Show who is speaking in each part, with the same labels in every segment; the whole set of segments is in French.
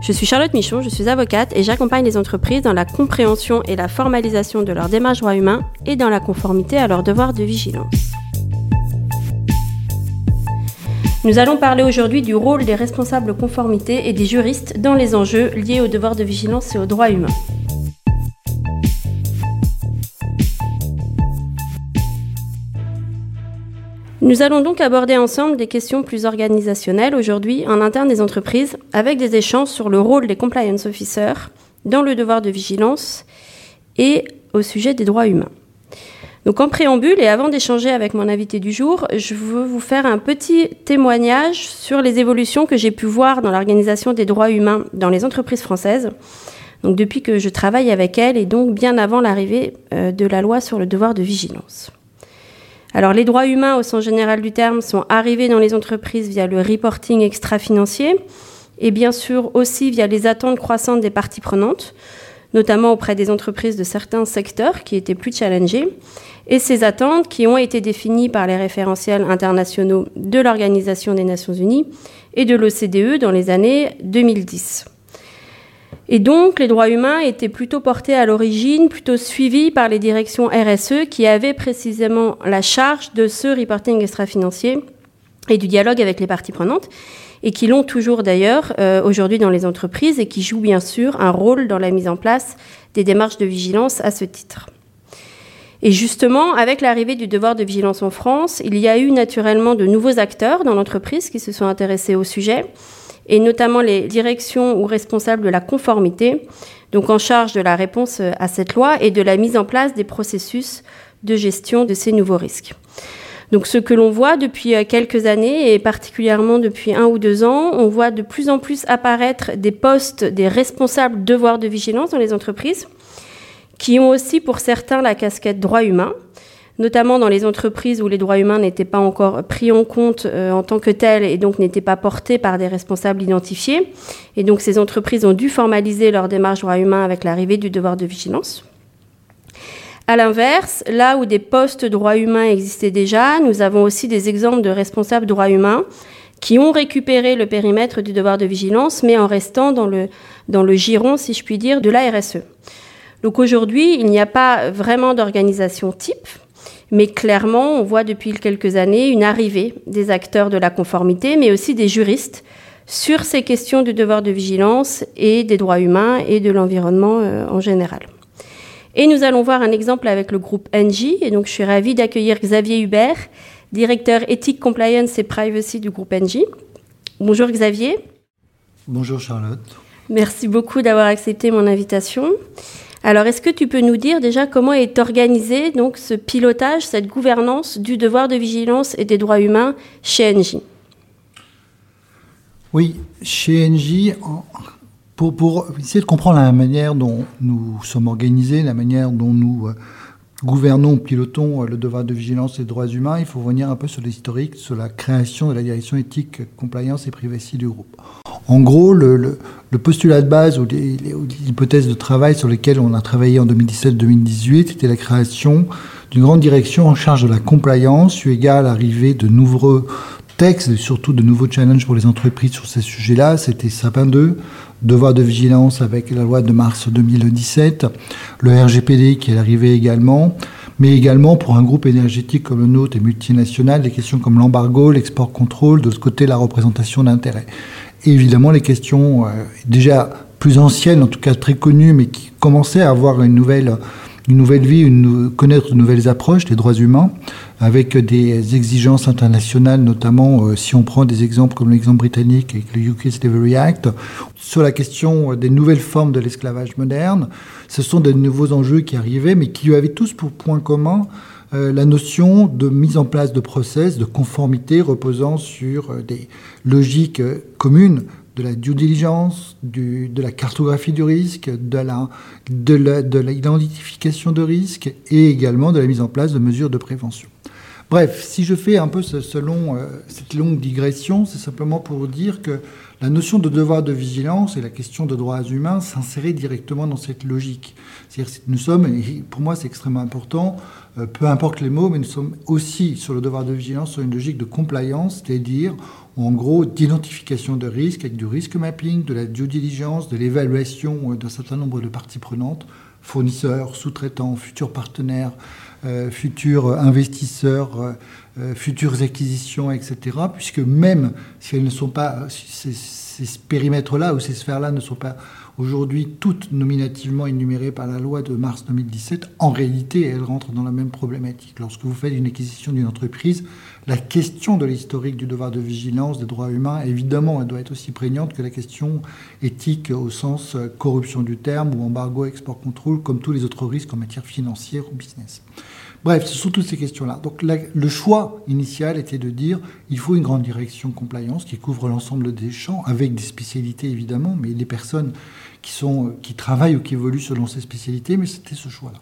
Speaker 1: Je suis Charlotte Michon, je suis avocate et j'accompagne les entreprises dans la compréhension et la formalisation de leurs démarches droits humains et dans la conformité à leurs devoirs de vigilance. Nous allons parler aujourd'hui du rôle des responsables conformité et des juristes dans les enjeux liés aux devoirs de vigilance et aux droits humains. Nous allons donc aborder ensemble des questions plus organisationnelles aujourd'hui en interne des entreprises avec des échanges sur le rôle des compliance officers dans le devoir de vigilance et au sujet des droits humains. Donc en préambule et avant d'échanger avec mon invité du jour, je veux vous faire un petit témoignage sur les évolutions que j'ai pu voir dans l'organisation des droits humains dans les entreprises françaises. Donc depuis que je travaille avec elles et donc bien avant l'arrivée euh, de la loi sur le devoir de vigilance. Alors les droits humains au sens général du terme sont arrivés dans les entreprises via le reporting extra-financier et bien sûr aussi via les attentes croissantes des parties prenantes, notamment auprès des entreprises de certains secteurs qui étaient plus challengés, et ces attentes qui ont été définies par les référentiels internationaux de l'Organisation des Nations Unies et de l'OCDE dans les années 2010. Et donc, les droits humains étaient plutôt portés à l'origine, plutôt suivis par les directions RSE qui avaient précisément la charge de ce reporting extra-financier et du dialogue avec les parties prenantes, et qui l'ont toujours d'ailleurs euh, aujourd'hui dans les entreprises et qui jouent bien sûr un rôle dans la mise en place des démarches de vigilance à ce titre. Et justement, avec l'arrivée du devoir de vigilance en France, il y a eu naturellement de nouveaux acteurs dans l'entreprise qui se sont intéressés au sujet et notamment les directions ou responsables de la conformité, donc en charge de la réponse à cette loi et de la mise en place des processus de gestion de ces nouveaux risques. Donc ce que l'on voit depuis euh, quelques années et particulièrement depuis un ou deux ans, on voit de plus en plus apparaître des postes des responsables devoirs de vigilance dans les entreprises qui ont aussi pour certains la casquette droit humain, notamment dans les entreprises où les droits humains n'étaient pas encore pris en compte euh, en tant que tels et donc n'étaient pas portés par des responsables identifiés. Et donc ces entreprises ont dû formaliser leur démarche droits humains avec l'arrivée du devoir de vigilance. À l'inverse, là où des postes droits humains existaient déjà, nous avons aussi des exemples de responsables droits humains qui ont récupéré le périmètre du devoir de vigilance, mais en restant dans le, dans le giron, si je puis dire, de la RSE. Donc aujourd'hui, il n'y a pas vraiment d'organisation type, mais clairement, on voit depuis quelques années une arrivée des acteurs de la conformité, mais aussi des juristes sur ces questions du devoir de vigilance et des droits humains et de l'environnement euh, en général. Et nous allons voir un exemple avec le groupe NJ. Et donc, je suis ravie d'accueillir Xavier Hubert, directeur éthique, compliance et privacy du groupe NJ. Bonjour Xavier.
Speaker 2: Bonjour Charlotte.
Speaker 1: Merci beaucoup d'avoir accepté mon invitation. Alors, est-ce que tu peux nous dire déjà comment est organisé donc ce pilotage, cette gouvernance du devoir de vigilance et des droits humains chez NJ
Speaker 2: Oui, chez NJ, pour, pour, essayer de comprendre la manière dont nous sommes organisés, la manière dont nous euh, gouvernons, pilotons euh, le devoir de vigilance et des droits humains, il faut revenir un peu sur l'historique, sur la création de la direction éthique, compliance et privacy du groupe. En gros, le, postulat de base ou l'hypothèse de travail sur lesquelles on a travaillé en 2017-2018 était la création d'une grande direction en charge de la compliance, eu égard à l'arrivée de nouveaux textes et surtout de nouveaux challenges pour les entreprises sur ces sujets-là. C'était Sapin 2, devoir de vigilance avec la loi de mars 2017, le RGPD qui est arrivé également, mais également pour un groupe énergétique comme le nôtre et multinational, des questions comme l'embargo, l'export contrôle, de ce côté la représentation d'intérêt évidemment les questions euh, déjà plus anciennes, en tout cas très connues, mais qui commençaient à avoir une nouvelle, une nouvelle vie, connaître de nouvelles approches des droits humains, avec des exigences internationales, notamment euh, si on prend des exemples comme l'exemple britannique avec le UK Slavery Act, sur la question des nouvelles formes de l'esclavage moderne. Ce sont de nouveaux enjeux qui arrivaient, mais qui avaient tous pour point commun euh, la notion de mise en place de process, de conformité reposant sur euh, des logiques euh, communes de la due diligence, de la cartographie du risque, de la, de l'identification de risque et également de la mise en place de mesures de prévention. Bref, si je fais un peu ce, euh, cette longue digression, c'est simplement pour dire que la notion de devoir de vigilance et la question de droits humains s'insérait directement dans cette logique. C'est-à-dire nous sommes, et pour moi c'est extrêmement important, euh, peu importe les mots, mais nous sommes aussi sur le devoir de vigilance sur une logique de compliance, c'est-à-dire en gros d'identification de risques avec du risque mapping, de la due diligence, de l'évaluation euh, d'un certain nombre de parties prenantes, fournisseurs, sous-traitants, futurs partenaires, euh, futurs investisseurs, futures acquisitions, etc. Puisque même si elles ne sont pas, ces périmètres-là ou ces sphères-là ne sont pas aujourd'hui toutes nominativement énumérées par la loi de mars 2017, en réalité, elles rentrent dans la même problématique. Lorsque vous faites une acquisition d'une entreprise, la question de l'historique du devoir de vigilance des droits humains, évidemment, elle doit être aussi prégnante que la question éthique au sens euh, corruption du terme ou embargo, export contrôle, comme tous les autres risques en matière financière ou business. Bref, ce sont toutes ces questions-là. Donc le choix initial était de dire il faut une grande direction compliance qui couvre l'ensemble des champs, avec des spécialités évidemment, mais les personnes qui, sont, qui travaillent ou qui évoluent selon ces spécialités, mais c'était ce choix-là.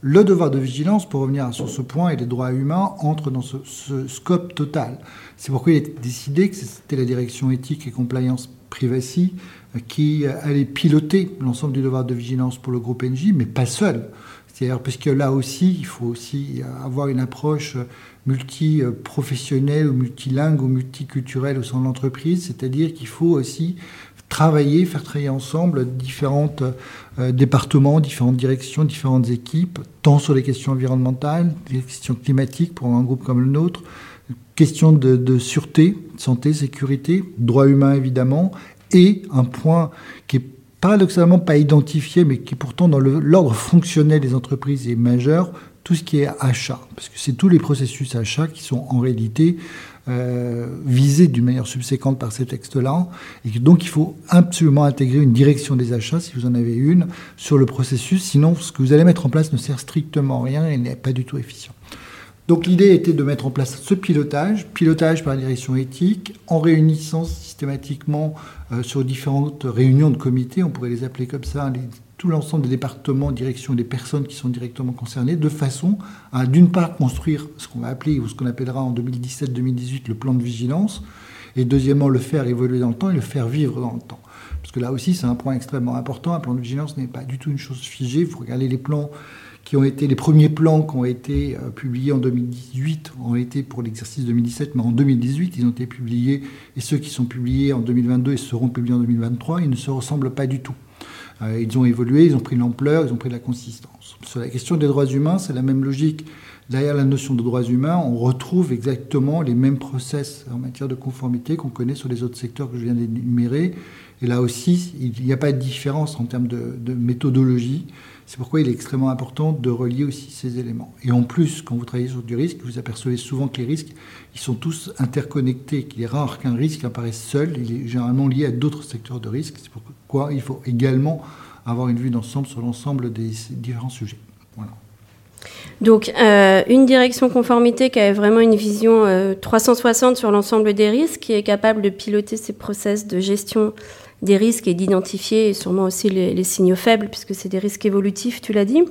Speaker 2: Le devoir de vigilance, pour revenir sur ce point, et les droits humains entrent dans ce, scope total. C'est pourquoi il a été décidé que c'était la direction éthique et compliance privacy qui allait piloter l'ensemble du devoir de vigilance pour le groupe NJ, mais pas seul. C'est-à-dire, puisque là aussi, il faut aussi avoir une approche multi-professionnelle ou multilingue ou multiculturelle au sein de l'entreprise, c'est-à-dire qu'il faut aussi travailler, faire travailler ensemble différents euh, départements, différentes directions, différentes équipes, tant sur les questions environnementales, les questions climatiques pour un groupe comme le nôtre, questions de, sûreté, santé, sécurité, droits humains évidemment, et un point qui est paradoxalement pas identifié, mais qui pourtant dans l'ordre fonctionnel des entreprises est majeur, tout ce qui est achat, parce que c'est tous les processus achats qui sont en réalité euh, visés d'une manière subséquente par ces textes-là, et donc il faut absolument intégrer une direction des achats, si vous en avez une, sur le processus, sinon ce que vous allez mettre en place ne sert strictement à rien et n'est pas du tout efficient. Donc l'idée était de mettre en place ce pilotage, pilotage par la direction éthique, en réunissant systématiquement euh, sur différentes réunions de comités, on pourrait les appeler comme ça, tout l'ensemble des départements, directions des personnes qui sont directement concernées, de façon à, d'une part, construire ce qu'on va appeler ou ce qu'on appellera en 2017-2018 le plan de vigilance, et deuxièmement, le faire évoluer dans le temps et le faire vivre dans le temps. Parce que là aussi, c'est un point extrêmement important. Un plan de vigilance n'est pas du tout une chose figée. Vous regardez les plans qui ont été les premiers plans qui ont été euh, publiés en 2018 ont été pour l'exercice 2017, mais en 2018 ils ont été publiés et ceux qui sont publiés en 2022 et seront publiés en 2023, ils ne se ressemblent pas du tout. Euh, ils ont évolué, ils ont pris l'ampleur, ils ont pris de la consistance. Sur la question des droits humains, c'est la même logique. Derrière la notion de droits humains, on retrouve exactement les mêmes process en matière de conformité qu'on connaît sur les autres secteurs que je viens d'énumérer. Et là aussi, il n'y a pas de différence en termes de, méthodologie. C'est pourquoi il est extrêmement important de relier aussi ces éléments. Et en plus, quand vous travaillez sur du risque, vous apercevez souvent que les risques, ils sont tous interconnectés, qu'il est rare qu'un risque apparaisse seul. Il est généralement lié à d'autres secteurs de risque. C'est pourquoi il faut également avoir une vue d'ensemble sur l'ensemble des différents sujets. Voilà.
Speaker 1: Donc, euh, une direction conformité qui a vraiment une vision 360 euh, sur l'ensemble des risques, qui est capable de piloter ces process de gestion des risques et d'identifier sûrement aussi les, signaux faibles, puisque c'est des risques évolutifs, tu l'as dit.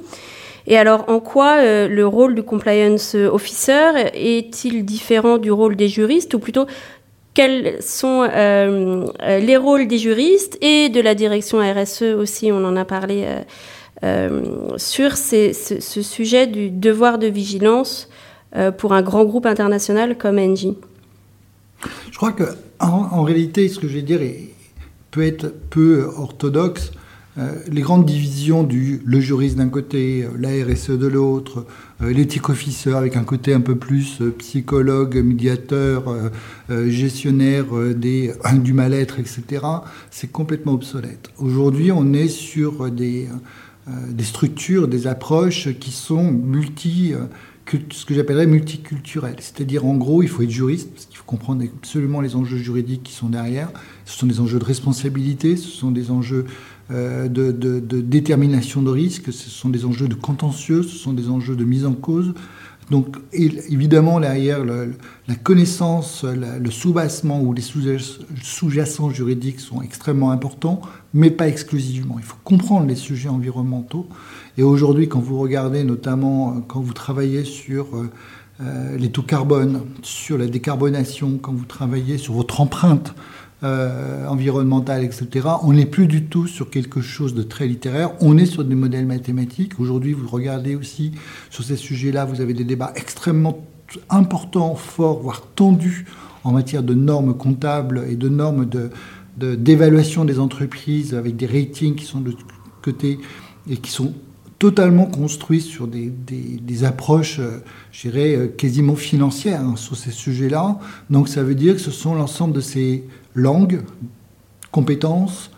Speaker 1: Et alors, en quoi euh, le rôle du compliance officer est-il différent du rôle des juristes, ou plutôt quels sont les rôles des juristes et de la direction RSE aussi, on en a parlé euh, sur ce, sujet du devoir de vigilance euh, pour un grand groupe international comme Engie?
Speaker 2: Je crois que en, réalité, ce que je vais dire peut être peu orthodoxe. Euh, les grandes divisions du le juriste d'un côté, la RSE de l'autre, l'éthique officer avec un côté un peu plus psychologue, médiateur, gestionnaire des, du mal-être, etc., c'est complètement obsolète. Aujourd'hui, on est sur des, euh, des structures, des approches qui sont multi, euh, ce que j'appellerais multiculturelles. C'est-à-dire, en gros, il faut être juriste, parce qu'il faut comprendre absolument les enjeux juridiques qui sont derrière. Ce sont des enjeux de responsabilité, ce sont des enjeux euh, de, détermination de risque, ce sont des enjeux de contentieux, ce sont des enjeux de mise en cause. Donc évidemment, derrière la connaissance, le soubassement ou les sous-jacents juridiques sont extrêmement importants, mais pas exclusivement. Il faut comprendre les sujets environnementaux. Et aujourd'hui, quand vous regardez, notamment euh, quand vous travaillez sur euh, les taux carbone, sur la décarbonation, quand vous travaillez sur votre empreinte environnementale, etc., on n'est plus du tout sur quelque chose de très littéraire. On est sur des modèles mathématiques. Aujourd'hui, vous regardez aussi sur ces sujets-là, vous avez des débats extrêmement importants, forts, voire tendus en matière de normes comptables et de normes d'évaluation des entreprises avec des ratings qui sont de côté et qui sont totalement construit sur des, approches, euh, je dirais, euh, quasiment financières hein, sur ces sujets-là. Donc ça veut dire que ce sont l'ensemble de ces langues, compétences,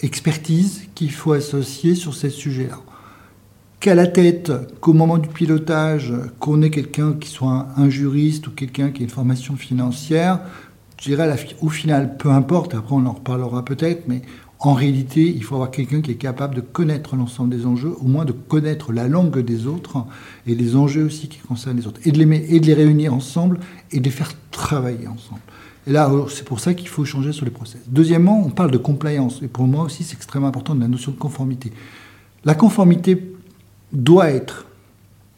Speaker 2: expertises qu'il faut associer sur ces sujets-là. Qu'à la tête, qu'au moment du pilotage, qu'on ait quelqu'un qui soit un, juriste ou quelqu'un qui ait une formation financière, je dirais au final, peu importe, après on en reparlera peut-être, mais en réalité, il faut avoir quelqu'un qui est capable de connaître l'ensemble des enjeux, au moins de connaître la langue des autres et les enjeux aussi qui concernent les autres, et de les, et de les réunir ensemble et de les faire travailler ensemble. Et là, c'est pour ça qu'il faut changer sur les process. Deuxièmement, on parle de compliance, et pour moi aussi, c'est extrêmement important de la notion de conformité. La conformité doit être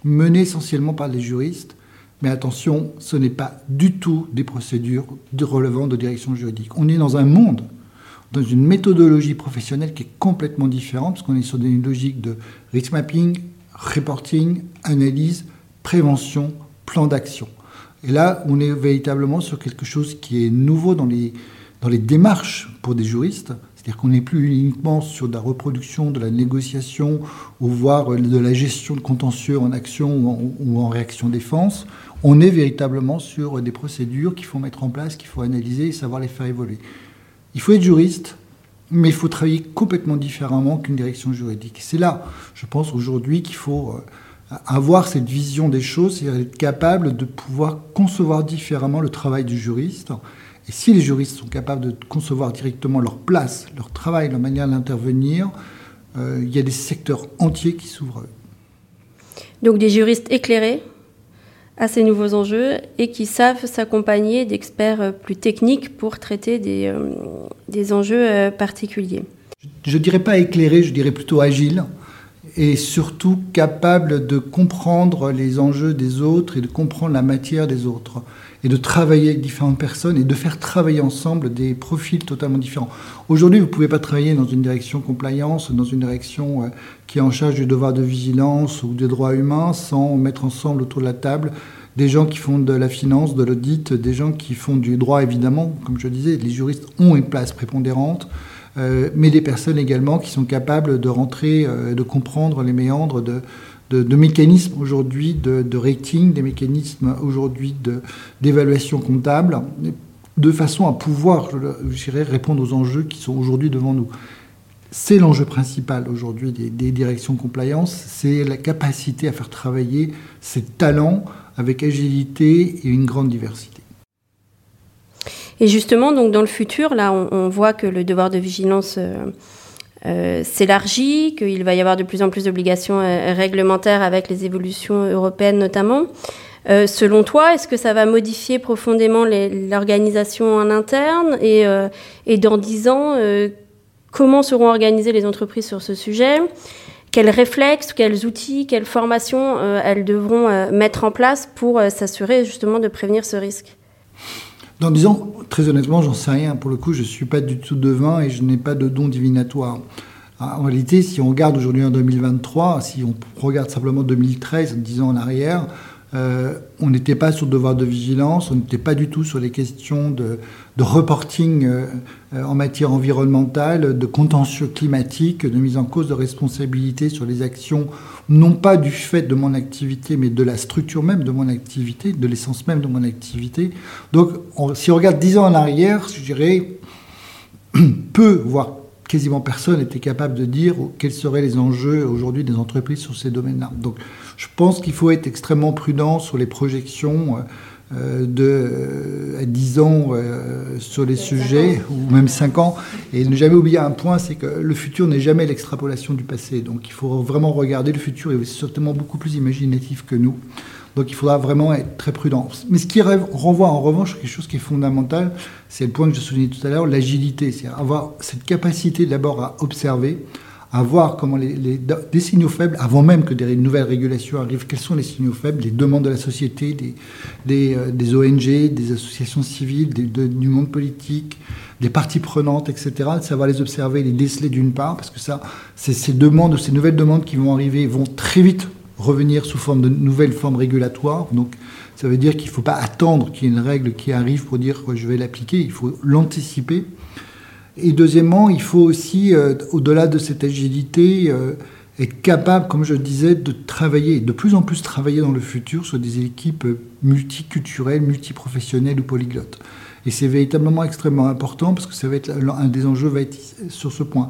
Speaker 2: menée essentiellement par les juristes, mais attention, ce n'est pas du tout des procédures relevant de direction juridique. On est dans un monde dans une méthodologie professionnelle qui est complètement différente, parce qu'on est sur une logique de risk mapping, reporting, analyse, prévention, plan d'action. Et là, on est véritablement sur quelque chose qui est nouveau dans les, dans les démarches pour des juristes. C'est-à-dire qu'on n'est plus uniquement sur de la reproduction, de la négociation, ou voire de la gestion de contentieux en action ou en, ou en réaction défense. On est véritablement sur des procédures qu'il faut mettre en place, qu'il faut analyser et savoir les faire évoluer. Il faut être juriste, mais il faut travailler complètement différemment qu'une direction juridique. C'est là, je pense aujourd'hui, qu'il faut euh, avoir cette vision des choses, c'est-à-dire être capable de pouvoir concevoir différemment le travail du juriste. Et si les juristes sont capables de concevoir directement leur place, leur travail, leur manière d'intervenir, euh, il y a des secteurs entiers qui s'ouvrent.
Speaker 1: Donc des juristes éclairés à ces nouveaux enjeux et qui savent s'accompagner d'experts euh, plus techniques pour traiter des, euh, des enjeux particuliers.
Speaker 2: Je ne dirais pas éclairé, je dirais plutôt agile et surtout capable de comprendre les enjeux des autres et de comprendre la matière des autres et de travailler avec différentes personnes et de faire travailler ensemble des profils totalement différents. Aujourd'hui, vous ne pouvez pas travailler dans une direction compliance, dans une direction qui est en charge du devoir de vigilance ou des droits humains sans mettre ensemble autour de la table des gens qui font de la finance, de l'audit, des gens qui font du droit, évidemment. Comme je disais, les juristes ont une place prépondérante, euh, mais des personnes également qui sont capables de rentrer, euh, de comprendre les méandres de, mécanismes aujourd'hui de, rating, des mécanismes aujourd'hui d'évaluation comptable, de façon à pouvoir, je répondre aux enjeux qui sont aujourd'hui devant nous. C'est l'enjeu principal aujourd'hui des, des, directions compliance, c'est la capacité à faire travailler ces talents avec agilité et une grande diversité.
Speaker 1: Et justement, donc dans le futur, là, on, voit que le devoir de vigilance euh, euh, s'élargit, qu'il va y avoir de plus en plus d'obligations euh, réglementaires avec les évolutions européennes notamment. selon toi, est-ce que ça va modifier profondément l'organisation en interne et, dans dix ans, comment seront organisées les entreprises sur ce sujet? Quels réflexes, quels outils, quelles formations elles devront mettre en place pour s'assurer justement de prévenir ce risque?
Speaker 2: Dans disons, très honnêtement, j'en sais rien. Pour le coup, je ne suis pas du tout devin et je n'ai pas de don divinatoire. En réalité, si on regarde aujourd'hui en 2023, si on regarde simplement 2013, 10 ans en arrière, euh, on n'était pas sur le devoir de vigilance, on n'était pas du tout sur les questions de, reporting euh, euh, en matière environnementale, de contentieux climatique, de mise en cause de responsabilité sur les actions, non pas du fait de mon activité, mais de la structure même de mon activité, de l'essence même de mon activité. Donc, si on regarde dix ans en arrière, je dirais, peu, voire quasiment personne n'était capable de dire quels seraient les enjeux aujourd'hui des entreprises sur ces domaines-là. Donc je pense qu'il faut être extrêmement prudent sur les projections euh, de euh, à 10 ans euh, sur les sujets, ou même 5 ans, et ne jamais oublier un point, c'est que le futur n'est jamais l'extrapolation du passé. Donc il faut vraiment regarder le futur, et c'est certainement beaucoup plus imaginatif que nous. Donc il faudra vraiment être très prudent. Mais ce qui renvoie en revanche quelque chose qui est fondamental, c'est le point que je soulignais tout à l'heure, l'agilité. C'est avoir cette capacité d'abord à observer, à voir comment les, des signaux faibles, avant même que des nouvelles régulations arrivent, quels sont les signaux faibles, les demandes de la société, des, des, euh, ONG, des associations civiles, du monde politique, des parties prenantes, etc., de savoir les observer, les déceler d'une part, parce que ça, ces demandes, ces nouvelles demandes qui vont arriver vont très vite revenir sous forme de nouvelles formes régulatoires. Donc, ça veut dire qu'il ne faut pas attendre qu'il y ait une règle qui arrive pour dire je vais l'appliquer, il faut l'anticiper. Et deuxièmement, il faut aussi, euh, au-delà de cette agilité, euh, être capable, comme je disais, de travailler, de plus en plus travailler dans le futur sur des équipes multiculturelles, multiprofessionnelles ou polyglottes. Et c'est véritablement extrêmement important parce que ça va être un des enjeux va être sur ce point.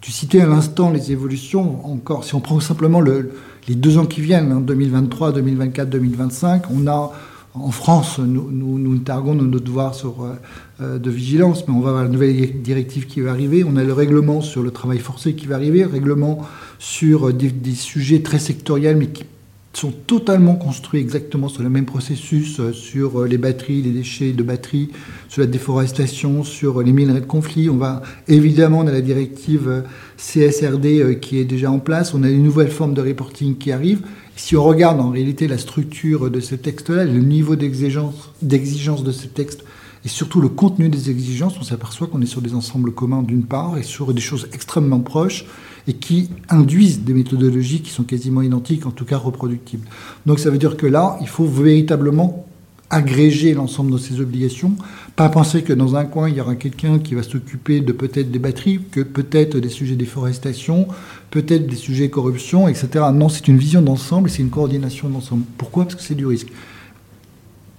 Speaker 2: Tu citais à l'instant les évolutions. Encore, si on prend simplement le, les deux ans qui viennent, 2023, 2024, 2025, on a en France, nous, nous, targuons nos devoirs euh, euh, de vigilance, mais on va avoir la nouvelle directive qui va arriver. On a le règlement sur le travail forcé qui va arriver, le règlement sur des, des sujets très sectoriels, mais qui sont totalement construits exactement sur le même processus, euh, sur euh, les batteries, les déchets de batteries, sur la déforestation, sur les minerais de conflit. On va évidemment, on a la directive euh, CSRD qui est déjà en place, on a les nouvelles formes de reporting qui arrivent. Si on regarde en réalité la structure de ce texte-là, le niveau d'exigence de ce texte et surtout le contenu des exigences, on s'aperçoit qu'on est sur des ensembles communs d'une part et sur des choses extrêmement proches et qui induisent des méthodologies qui sont quasiment identiques, en tout cas reproductibles. Donc ça veut dire que là, il faut véritablement agréger l'ensemble de ces obligations, pas penser que dans un coin, il y aura quelqu'un qui va s'occuper de peut-être des batteries, que peut-être des sujets déforestation, peut-être des sujets corruption, etc. Non, c'est une vision d'ensemble et c'est une coordination d'ensemble. Pourquoi? Parce que c'est du risque.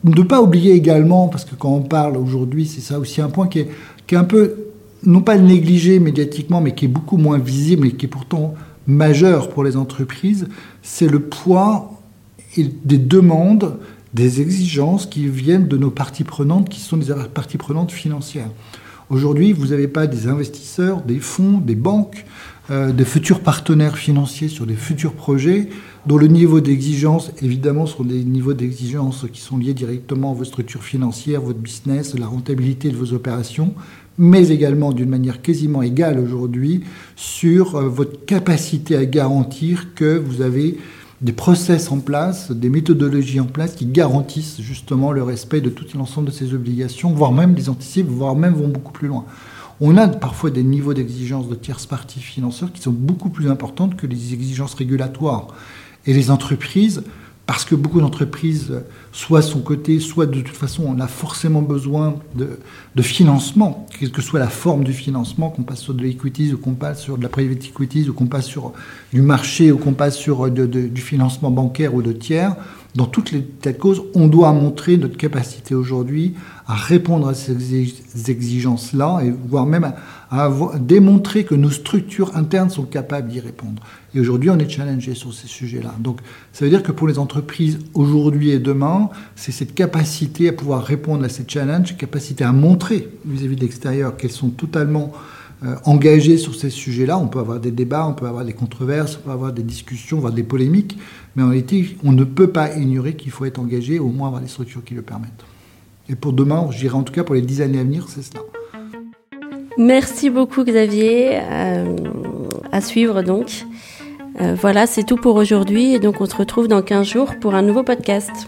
Speaker 2: Ne pas oublier également, parce que quand on parle aujourd'hui, c'est ça aussi un point qui est, un peu non pas négligé médiatiquement, mais qui est beaucoup moins visible et qui est pourtant majeur pour les entreprises, c'est le poids des demandes, des exigences qui viennent de nos parties prenantes, qui sont des parties prenantes financières. Aujourd'hui, vous n'avez pas des investisseurs, des fonds, des banques, euh, des futurs partenaires financiers sur des futurs projets dont le niveau d'exigence, évidemment, sont des niveaux d'exigence qui sont liés directement à vos structures financières, votre business, la rentabilité de vos opérations, mais également d'une manière quasiment égale aujourd'hui sur euh, votre capacité à garantir que vous avez des process en place, des méthodologies en place qui garantissent justement le respect de tout l'ensemble de ces obligations, voire même des anticipent, voire même vont beaucoup plus loin. On a parfois des niveaux d'exigence de tierces parties financières qui sont beaucoup plus importantes que les exigences régulatoires. Et les entreprises parce que beaucoup d'entreprises, soit son côté, soit de toute façon, on a forcément besoin de, financement, quelle que soit la forme du financement, qu'on passe sur de l'equities ou qu'on passe sur de la private equities ou qu'on passe sur du marché ou qu'on passe sur du financement bancaire ou de tiers. Dans toutes les causes, on doit montrer notre capacité aujourd'hui à répondre à ces exigences-là et voire même à, démontrer que nos structures internes sont capables d'y répondre. Et aujourd'hui, on est challengé sur ces sujets-là. Donc, ça veut dire que pour les entreprises aujourd'hui et demain, c'est cette capacité à pouvoir répondre à ces challenges, capacité à montrer vis-à-vis de l'extérieur qu'elles sont totalement euh, engagées sur ces sujets-là. On peut avoir des débats, on peut avoir des controverses, on peut avoir des discussions, avoir des polémiques, mais en réalité, on ne peut pas ignorer qu'il faut être engagé, au moins avoir des structures qui le permettent. Et pour demain, je dirais en tout cas pour les dix années à venir, c'est cela.
Speaker 1: Merci beaucoup Xavier. Euh, à suivre donc. Euh, voilà, c'est tout pour aujourd'hui et donc on se retrouve dans 15 jours pour un nouveau podcast.